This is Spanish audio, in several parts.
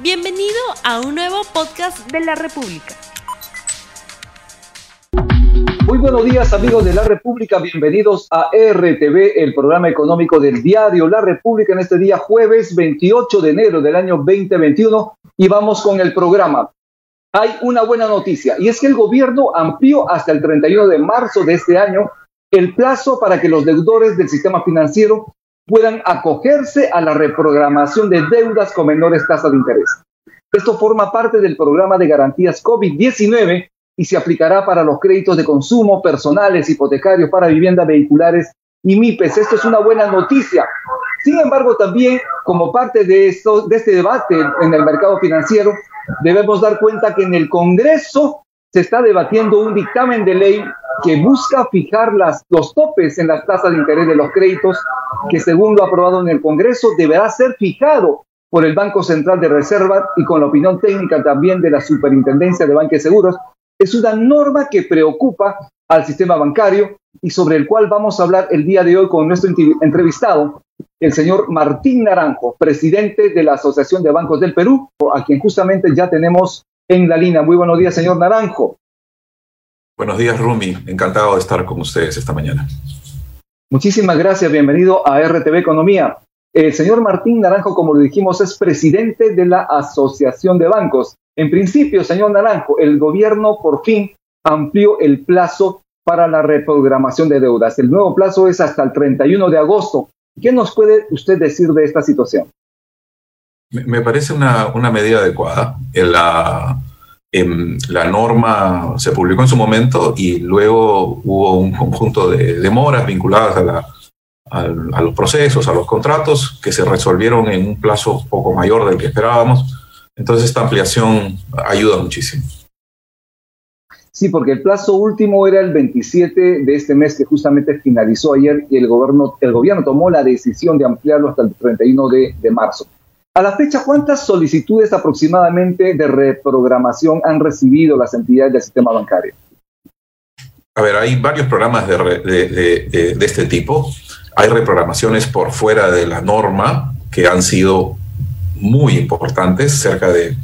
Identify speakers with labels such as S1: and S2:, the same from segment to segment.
S1: Bienvenido a un nuevo podcast de la República.
S2: Muy buenos días amigos de la República, bienvenidos a RTV, el programa económico del diario La República en este día jueves 28 de enero del año 2021 y vamos con el programa. Hay una buena noticia y es que el gobierno amplió hasta el 31 de marzo de este año el plazo para que los deudores del sistema financiero puedan acogerse a la reprogramación de deudas con menores tasas de interés. Esto forma parte del programa de garantías COVID-19 y se aplicará para los créditos de consumo personales, hipotecarios para vivienda, vehiculares y MIPES. Esto es una buena noticia. Sin embargo, también como parte de, esto, de este debate en el mercado financiero, debemos dar cuenta que en el Congreso se está debatiendo un dictamen de ley que busca fijar las, los topes en las tasas de interés de los créditos, que según lo aprobado en el Congreso deberá ser fijado por el Banco Central de Reserva y con la opinión técnica también de la Superintendencia de Banques Seguros. Es una norma que preocupa al sistema bancario y sobre el cual vamos a hablar el día de hoy con nuestro entrevistado, el señor Martín Naranjo, presidente de la Asociación de Bancos del Perú, a quien justamente ya tenemos en la línea. Muy buenos días, señor Naranjo.
S3: Buenos días, Rumi. Encantado de estar con ustedes esta mañana.
S2: Muchísimas gracias. Bienvenido a RTV Economía. El señor Martín Naranjo, como lo dijimos, es presidente de la Asociación de Bancos. En principio, señor Naranjo, el gobierno por fin amplió el plazo para la reprogramación de deudas. El nuevo plazo es hasta el 31 de agosto. ¿Qué nos puede usted decir de esta situación?
S3: Me parece una, una medida adecuada. La, la norma se publicó en su momento y luego hubo un conjunto de demoras vinculadas a, a, los procesos, a los contratos, que se resolvieron en un plazo poco mayor del que esperábamos. Entonces esta ampliación ayuda muchísimo.
S2: Sí, porque el plazo último era el 27 de este mes que justamente finalizó ayer y el gobierno, el gobierno tomó la decisión de ampliarlo hasta el 31 de, de marzo. A la fecha, ¿cuántas solicitudes aproximadamente de reprogramación han recibido las entidades del sistema bancario?
S3: A ver, hay varios programas de, este tipo. Hay reprogramaciones por fuera de la norma que han sido muy importantes, cerca de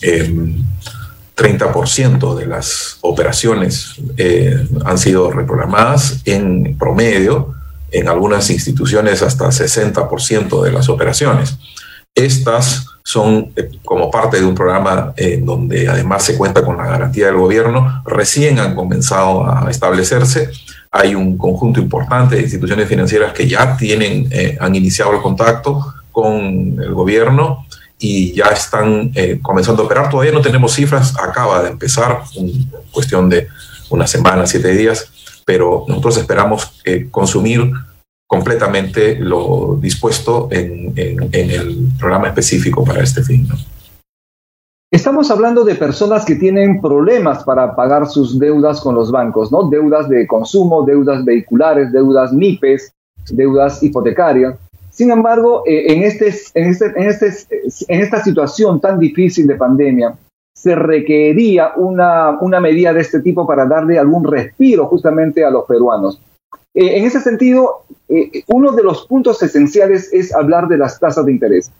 S3: 30% em, de las operaciones eh, han sido reprogramadas en promedio, en algunas instituciones hasta 60% de las operaciones. Estas son eh, como parte de un programa en donde además se cuenta con la garantía del gobierno, recién han comenzado a establecerse. Hay un conjunto importante de instituciones financieras que ya tienen, eh, han iniciado el contacto con el gobierno y ya están eh, comenzando a operar. Todavía no tenemos cifras, acaba de empezar, en cuestión de una semana, siete días, pero nosotros esperamos consumir completamente lo dispuesto en, el programa específico para este fin.
S2: Estamos hablando de personas que tienen problemas para pagar sus deudas con los bancos, ¿no? Deudas de consumo, deudas vehiculares, deudas MIPES, deudas hipotecarias. Sin embargo, eh, en, este, en, este, en, este, en esta situación tan difícil de pandemia, se requería una, una medida de este tipo para darle algún respiro justamente a los peruanos. Eh, en ese sentido, eh, uno de los puntos esenciales es hablar de las tasas de interés.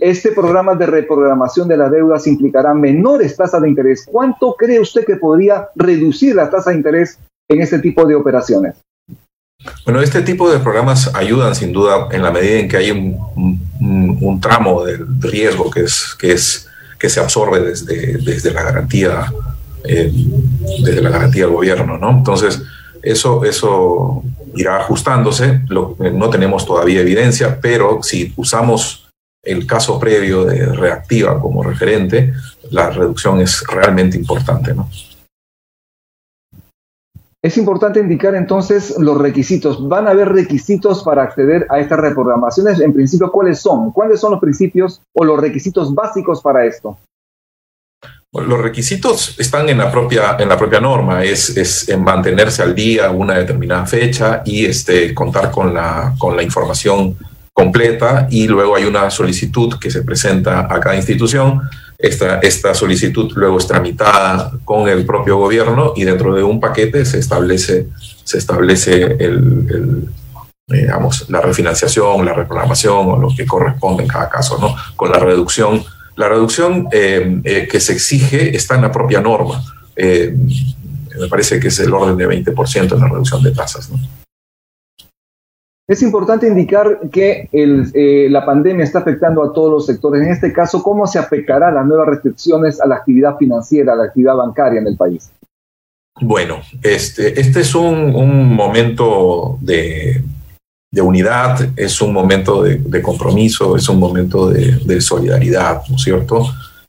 S2: Este programa de reprogramación de las deudas implicará menores tasas de interés. ¿Cuánto cree usted que podría reducir la tasa de interés en este tipo de operaciones?
S3: Bueno, este tipo de programas ayudan sin duda en la medida en que hay un, tramo del riesgo que, es, que, se absorbe desde, desde la garantía eh, desde la garantía del gobierno, ¿no? Entonces, eso, eso irá ajustándose, no tenemos todavía evidencia, pero si usamos el caso previo de reactiva como referente, la reducción es realmente importante. ¿no?
S2: Es importante indicar entonces los requisitos. ¿Van a haber requisitos para acceder a estas reprogramaciones? En principio, ¿cuáles son? ¿Cuáles son los principios o los requisitos básicos para esto?
S3: Los requisitos están en la propia, en la propia norma, es, es en mantenerse al día una determinada fecha y este, contar con la, con la información completa y luego hay una solicitud que se presenta a cada institución. Esta, esta solicitud luego es tramitada con el propio gobierno y dentro de un paquete se establece, se establece el, digamos, la refinanciación, la reprogramación o lo que corresponde en cada caso, ¿no? con la reducción la reducción que se exige está en la propia norma. me parece que es el orden de 20% en la reducción de tasas. ¿no?
S2: Es importante indicar que eh, la pandemia está afectando a todos los sectores. En este caso, ¿cómo se afectará las nuevas restricciones a la actividad financiera, a la actividad bancaria en el país?
S3: Bueno, este, este es un, momento de, unidad, es un momento de, compromiso, es un momento de, solidaridad, ¿no es cierto?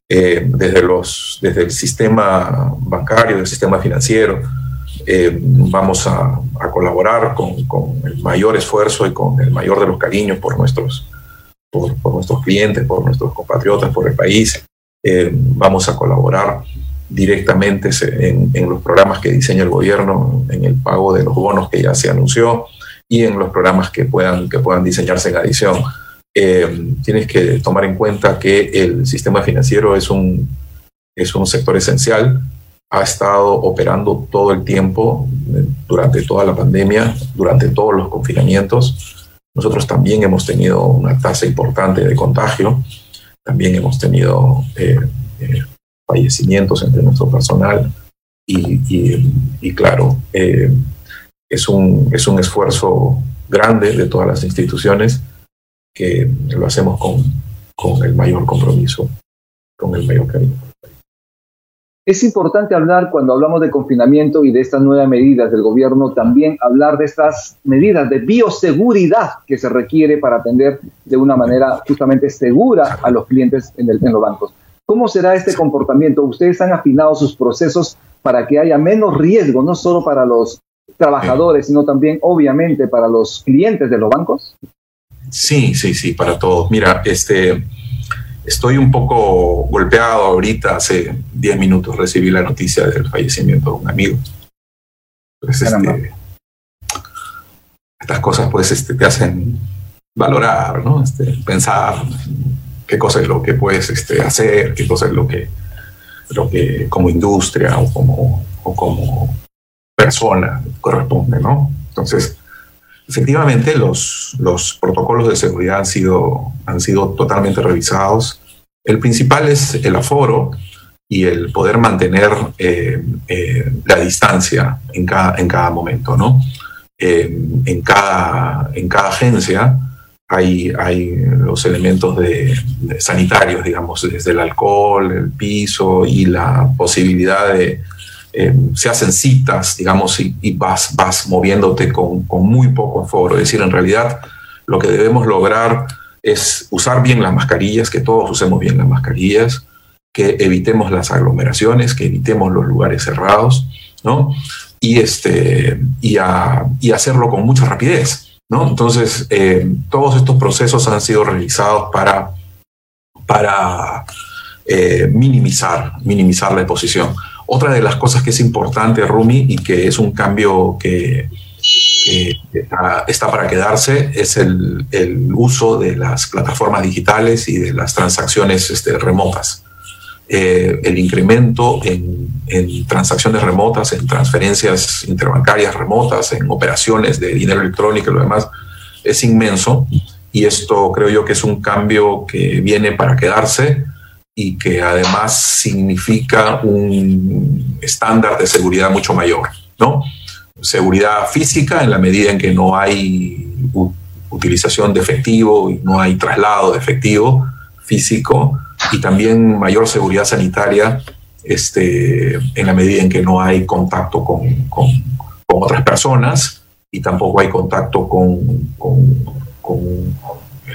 S3: Eh, desde, los, desde el sistema bancario, el sistema financiero, eh, vamos a, colaborar con, el mayor esfuerzo y con el mayor de los cariños por nuestros, por, nuestros clientes, por nuestros compatriotas, por el país. Eh, vamos a colaborar directamente en, los programas que diseña el gobierno, en el pago de los bonos que ya se anunció y en los programas que puedan, que puedan diseñarse en adición. Eh, tienes que tomar en cuenta que el sistema financiero es un, es un sector esencial ha estado operando todo el tiempo, eh, durante toda la pandemia, durante todos los confinamientos. Nosotros también hemos tenido una tasa importante de contagio, también hemos tenido eh, eh, fallecimientos entre nuestro personal y, claro, es, un, es un esfuerzo grande de todas las instituciones que lo hacemos con, con el mayor compromiso, con el mayor cariño.
S2: Es importante hablar, cuando hablamos de confinamiento y de estas nuevas medidas del gobierno, también hablar de estas medidas de bioseguridad que se requiere para atender de una manera justamente segura a los clientes en, el, en los bancos. ¿Cómo será este comportamiento? ¿Ustedes han afinado sus procesos para que haya menos riesgo, no solo para los trabajadores, sino también, obviamente, para los clientes de los bancos?
S3: Sí, sí, sí, para todos. Mira, este, Estoy un poco golpeado ahorita, hace 10 minutos recibí la noticia del fallecimiento de un amigo. Pues, este, estas cosas pues este, te hacen valorar, ¿no? Este, pensar qué cosa es lo que puedes este, hacer, qué cosa es lo que, lo que como industria o como, o como persona corresponde, ¿no? Entonces, Efectivamente, los, los protocolos de seguridad han sido, han sido totalmente revisados. El principal es el aforo y el poder mantener eh, eh, la distancia en cada, en cada momento. ¿no? Eh, en, cada, en cada agencia hay, hay los elementos de, sanitarios, digamos, desde el alcohol, el piso y la posibilidad de, eh, se hacen citas, digamos, y, vas, vas moviéndote con, muy poco aforo. Es decir, en realidad lo que debemos lograr es usar bien las mascarillas, que todos usemos bien las mascarillas, que evitemos las aglomeraciones, que evitemos los lugares cerrados, ¿no? Y, este, y, hacerlo con mucha rapidez, ¿no? Entonces, eh, todos estos procesos han sido realizados para, para eh, minimizar, minimizar la exposición. Otra de las cosas que es importante, Rumi, y que es un cambio que, está, para quedarse, es el, uso de las plataformas digitales y de las transacciones este, remotas. Eh, el incremento en, transacciones remotas, en transferencias interbancarias remotas, en operaciones de dinero electrónico y lo demás, es inmenso. Y esto creo yo que es un cambio que viene para quedarse y que además significa un estándar de seguridad mucho mayor, ¿no? Seguridad física en la medida en que no hay utilización de efectivo y no hay traslado de efectivo físico y también mayor seguridad sanitaria este, en la medida en que no hay contacto con, con, otras personas y tampoco hay contacto con, con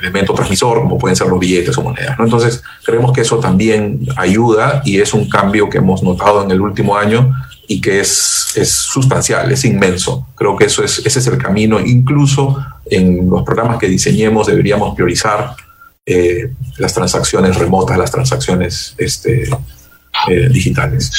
S3: elemento transmisor, como pueden ser los billetes o monedas. ¿no? Entonces, creemos que eso también ayuda y es un cambio que hemos notado en el último año y que es, es sustancial, es inmenso. Creo que eso es, ese es el camino. Incluso en los programas que diseñemos deberíamos priorizar eh, las transacciones remotas, las transacciones este, eh, digitales.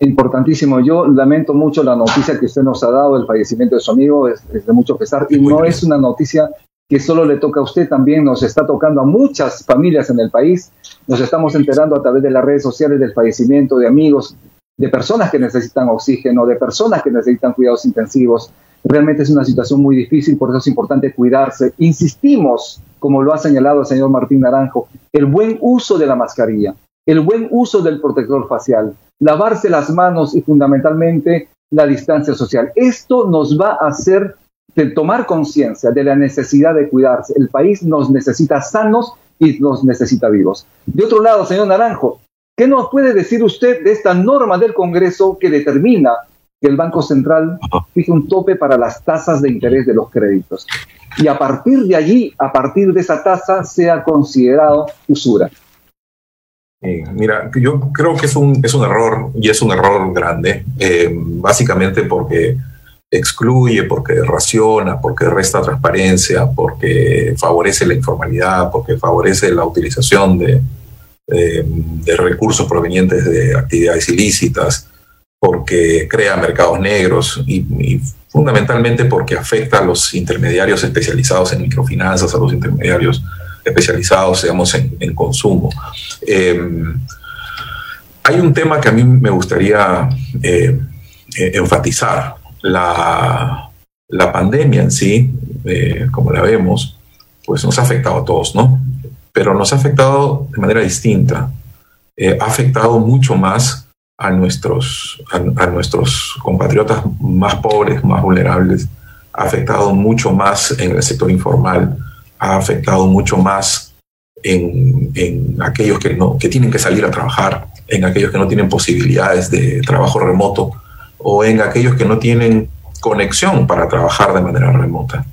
S2: Importantísimo. Yo lamento mucho la noticia que usted nos ha dado, el fallecimiento de su amigo, es, es de mucho pesar, y no es una noticia que solo le toca a usted, también nos está tocando a muchas familias en el país. Nos estamos enterando a través de las redes sociales del fallecimiento de amigos, de personas que necesitan oxígeno, de personas que necesitan cuidados intensivos. Realmente es una situación muy difícil, por eso es importante cuidarse. Insistimos, como lo ha señalado el señor Martín Naranjo, el buen uso de la mascarilla, el buen uso del protector facial, lavarse las manos y fundamentalmente la distancia social. Esto nos va a hacer tomar conciencia de la necesidad de cuidarse. El país nos necesita sanos y nos necesita vivos. De otro lado, señor Naranjo, ¿qué nos puede decir usted de esta norma del Congreso que determina que el Banco Central fije un tope para las tasas de interés de los créditos? Y a partir de allí, a partir de esa tasa, sea considerado usura.
S3: mira, yo creo que es un, es un error y es un error grande, eh, básicamente porque excluye, porque raciona, porque resta transparencia, porque favorece la informalidad, porque favorece la utilización de, recursos provenientes de actividades ilícitas, porque crea mercados negros y, fundamentalmente porque afecta a los intermediarios especializados en microfinanzas, a los intermediarios especializados, digamos, en, consumo. Em, hay un tema que a mí me gustaría eh, eh, enfatizar la, la pandemia en sí, eh, como la vemos, pues nos ha afectado a todos, ¿no? Pero nos ha afectado de manera distinta. Eh, ha afectado mucho más a nuestros, a, nuestros compatriotas más pobres, más vulnerables. Ha afectado mucho más en el sector informal. Ha afectado mucho más en, en aquellos que, no, que tienen que salir a trabajar, en aquellos que no tienen posibilidades de trabajo remoto o en aquellos que no tienen conexión para trabajar de manera remota.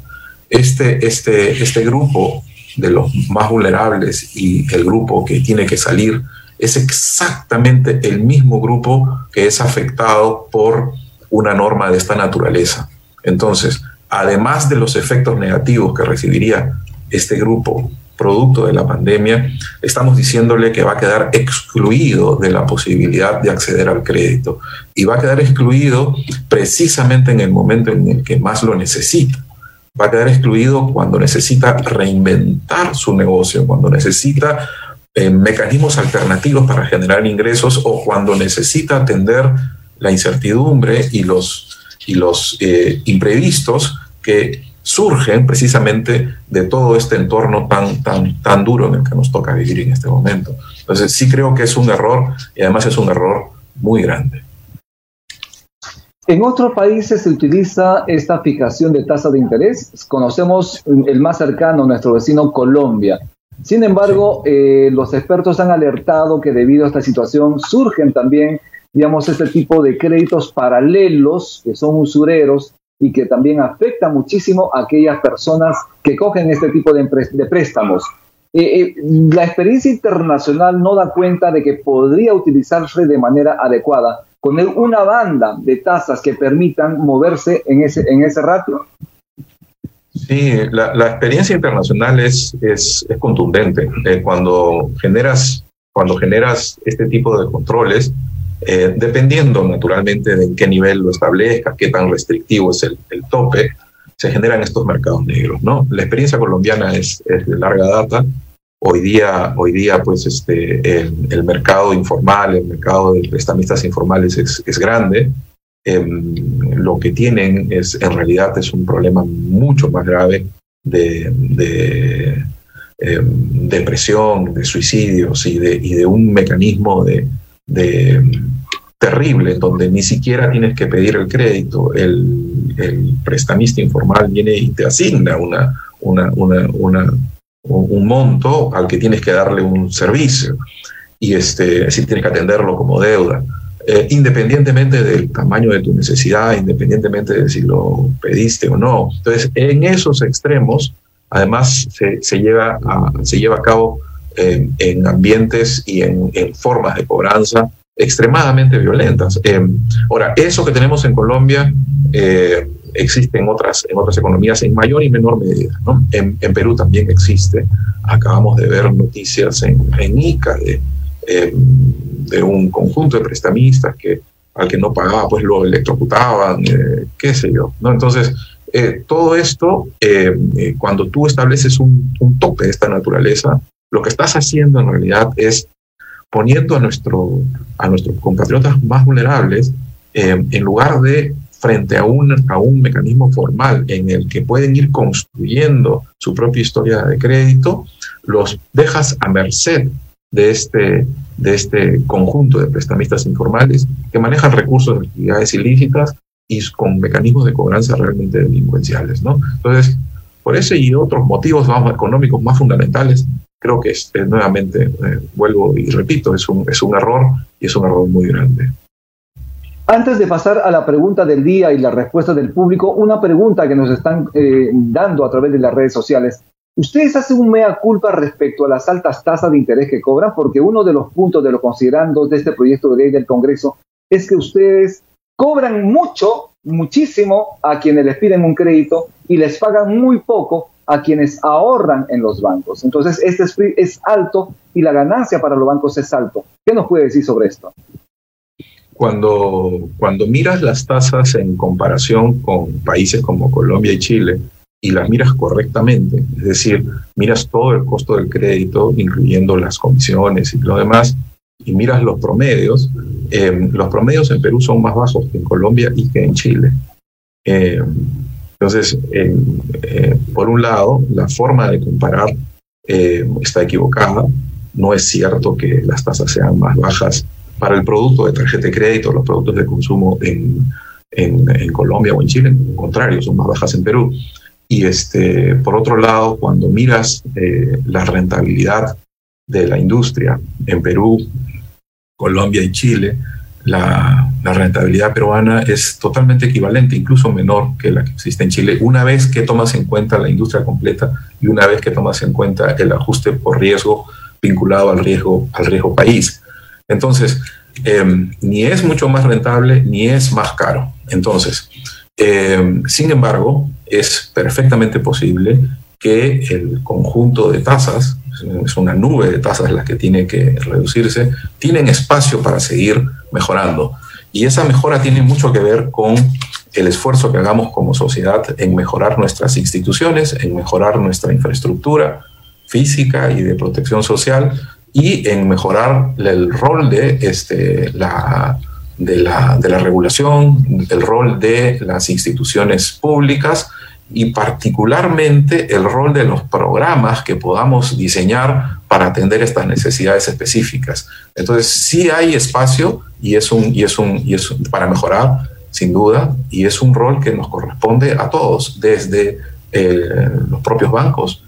S3: Este, este, este grupo de los más vulnerables y el grupo que tiene que salir es exactamente el mismo grupo que es afectado por una norma de esta naturaleza. Entonces, además de los efectos negativos que recibiría este grupo producto de la pandemia, estamos diciéndole que va a quedar excluido de la posibilidad de acceder al crédito y va a quedar excluido precisamente en el momento en el que más lo necesita. Va a quedar excluido cuando necesita reinventar su negocio, cuando necesita eh, mecanismos alternativos para generar ingresos o cuando necesita atender la incertidumbre y los, y los eh, imprevistos que surgen precisamente de todo este entorno tan, tan, tan duro en el que nos toca vivir en este momento. Entonces sí creo que es un error y además es un error muy grande.
S2: En otros países se utiliza esta fijación de tasa de interés. Conocemos el más cercano, nuestro vecino Colombia. Sin embargo, eh, los expertos han alertado que debido a esta situación surgen también, digamos, este tipo de créditos paralelos que son usureros y que también afecta muchísimo a aquellas personas que cogen este tipo de, préstamos. Eh, eh, la experiencia internacional no da cuenta de que podría utilizarse de manera adecuada, poner una banda de tasas que permitan moverse en ese, en ese ratio.
S3: Sí, la, experiencia internacional es, es, contundente. Eh, cuando, generas, cuando generas este tipo de controles, eh, dependiendo naturalmente de qué nivel lo establezca, qué tan restrictivo es el, tope, se generan estos mercados negros. ¿no? La experiencia colombiana es, de larga data. Hoy día, hoy día pues este, el, mercado informal, el mercado de prestamistas informales es, grande. Em, lo que tienen es, en realidad, es un problema mucho más grave de, em, depresión, de suicidios y de un mecanismo de, de terrible, donde ni siquiera tienes que pedir el crédito. El, el prestamista informal viene y te asigna una, una, una, un monto al que tienes que darle un servicio. Y este, es tienes que atenderlo como deuda. Eh, independientemente del tamaño de tu necesidad, independientemente de si lo pediste o no. Entonces, en esos extremos, además, se, se, lleva, se lleva a cabo en ambientes y en, formas de cobranza extremadamente violentas. Eh, ahora, eso que tenemos en Colombia eh, existe en otras, en otras economías en mayor y menor medida. En, Perú también existe. Acabamos de ver noticias en, en ICA de, eh, de un conjunto de prestamistas que al que no pagaba, pues lo electrocutaban, qué sé yo. ¿no? Entonces, todo esto, cuando tú estableces un, un, tope de esta naturaleza, lo que estás haciendo en realidad es poniendo a, nuestro, a nuestros compatriotas más vulnerables, eh, en lugar de frente a un, a un mecanismo formal en el que pueden ir construyendo su propia historia de crédito, los dejas a merced de este, de este conjunto de prestamistas informales que manejan recursos de actividades ilícitas y con mecanismos de cobranza realmente delincuenciales. ¿no? Entonces, por ese y otros motivos vamos, económicos más fundamentales, creo que es, nuevamente, eh, vuelvo y repito, es un, es un error y es un error muy grande.
S2: Antes de pasar a la pregunta del día y la respuesta del público, una pregunta que nos están eh, dando a través de las redes sociales. ¿Ustedes hacen un mea culpa respecto a las altas tasas de interés que cobran? Porque uno de los puntos de los considerandos de este proyecto de ley del Congreso es que ustedes cobran mucho, muchísimo a quienes les piden un crédito y les pagan muy poco a quienes ahorran en los bancos. Entonces, este es alto y la ganancia para los bancos es alto. ¿Qué nos puede decir sobre esto?
S3: Cuando, cuando miras las tasas en comparación con países como Colombia y Chile, y las miras correctamente, es decir, miras todo el costo del crédito, incluyendo las comisiones y lo demás, y miras los promedios, eh, los promedios en Perú son más bajos que en Colombia y que en Chile. Eh, entonces, eh, por un lado, la forma de comparar está equivocada. No es cierto que las tasas sean más bajas para el producto de tarjeta de crédito, los productos de consumo en, en, Colombia o en Chile. Al contrario, son más bajas en Perú. Y este, por otro lado, cuando miras la rentabilidad de la industria en Perú, Colombia y Chile, la, rentabilidad peruana es totalmente equivalente, incluso menor que la que existe en Chile, una vez que tomas en cuenta la industria completa y una vez que tomas en cuenta el ajuste por riesgo vinculado al riesgo, al riesgo país. Entonces, em, ni es mucho más rentable ni es más caro. Entonces, em, sin embargo, es perfectamente posible que el conjunto de tasas es una nube de tasas las que tiene que reducirse, tienen espacio para seguir mejorando. Y esa mejora tiene mucho que ver con el esfuerzo que hagamos como sociedad en mejorar nuestras instituciones, en mejorar nuestra infraestructura física y de protección social y en mejorar el rol de, este, la, de, la, de la regulación, el rol de las instituciones públicas y particularmente el rol de los programas que podamos diseñar para atender estas necesidades específicas. Entonces, sí hay espacio y es un, y es un, y es para mejorar, sin duda, y es un rol que nos corresponde a todos, desde los propios bancos,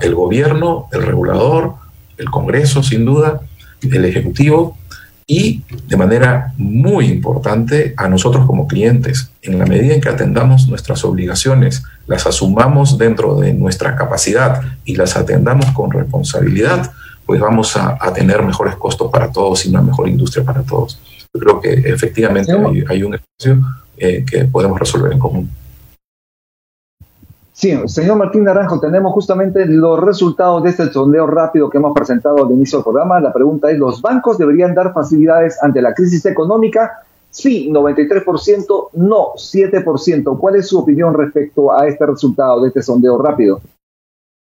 S3: el gobierno, el regulador, el Congreso, sin duda, el Ejecutivo, y de manera muy importante a nosotros como clientes. En la medida en que atendamos nuestras obligaciones, las asumamos dentro de nuestra capacidad y las atendamos con responsabilidad, pues vamos a, tener mejores costos para todos y una mejor industria para todos. Yo creo que efectivamente hay, un espacio eh, que podemos resolver en común.
S2: Sí, señor Martín Naranjo, tenemos justamente los resultados de este sondeo rápido que hemos presentado al inicio del programa. La pregunta es, ¿los bancos deberían dar facilidades ante la crisis económica? Sí, 93%, no, 7%. ¿Cuál es su opinión respecto a este resultado de este sondeo rápido?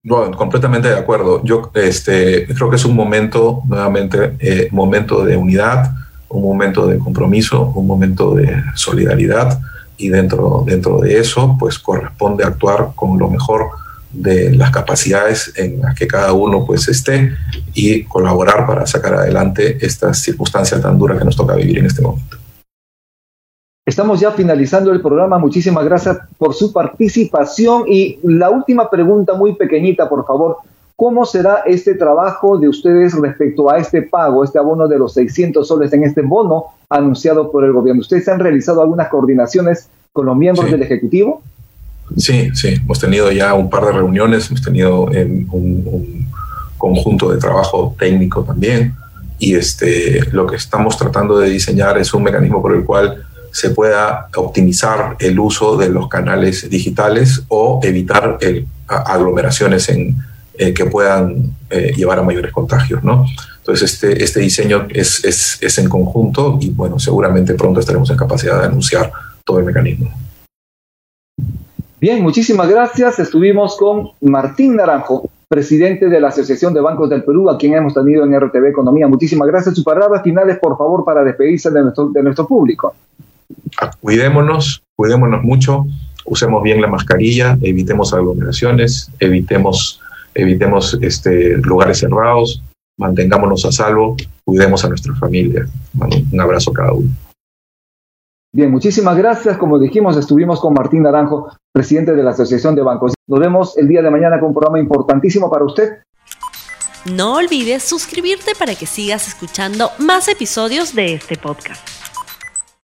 S3: Bueno, completamente de acuerdo. Yo este, creo que es un momento, nuevamente, eh, momento de unidad, un momento de compromiso, un momento de solidaridad y dentro, dentro de eso pues corresponde actuar con lo mejor de las capacidades en las que cada uno pues esté y colaborar para sacar adelante esta circunstancia tan dura que nos toca vivir en este momento.
S2: Estamos ya finalizando el programa. Muchísimas gracias por su participación. Y la última pregunta, muy pequeñita, por favor. ¿Cómo será este trabajo de ustedes respecto a este pago, este abono de los 600 soles en este bono anunciado por el gobierno? ¿Ustedes han realizado algunas coordinaciones con los miembros del Ejecutivo?
S3: Sí, sí, hemos tenido ya un par de reuniones, hemos tenido un, un, conjunto de trabajo técnico también y este, lo que estamos tratando de diseñar es un mecanismo por el cual se pueda optimizar el uso de los canales digitales o evitar el, aglomeraciones en, eh, que puedan eh, llevar a mayores contagios, ¿no? Entonces, este, este diseño es, es, es, en conjunto y, bueno, seguramente pronto estaremos en capacidad de anunciar todo el mecanismo.
S2: Bien, muchísimas gracias. Estuvimos con Martín Naranjo, presidente de la Asociación de Bancos del Perú, a quien hemos tenido en RTV Economía. Muchísimas gracias. Sus palabras finales, por favor, para despedirse de nuestro, de nuestro público.
S3: cuidémonos, cuidémonos mucho, usemos bien la mascarilla, evitemos aglomeraciones, evitemos, evitemos este, lugares cerrados, mantengámonos a salvo, cuidemos a nuestra familia. Un abrazo a cada uno.
S2: Bien, muchísimas gracias. Como dijimos, estuvimos con Martín Naranjo, presidente de la Asociación de Bancos. Nos vemos el día de mañana con un programa importantísimo para usted.
S1: No olvides suscribirte para que sigas escuchando más episodios de este podcast.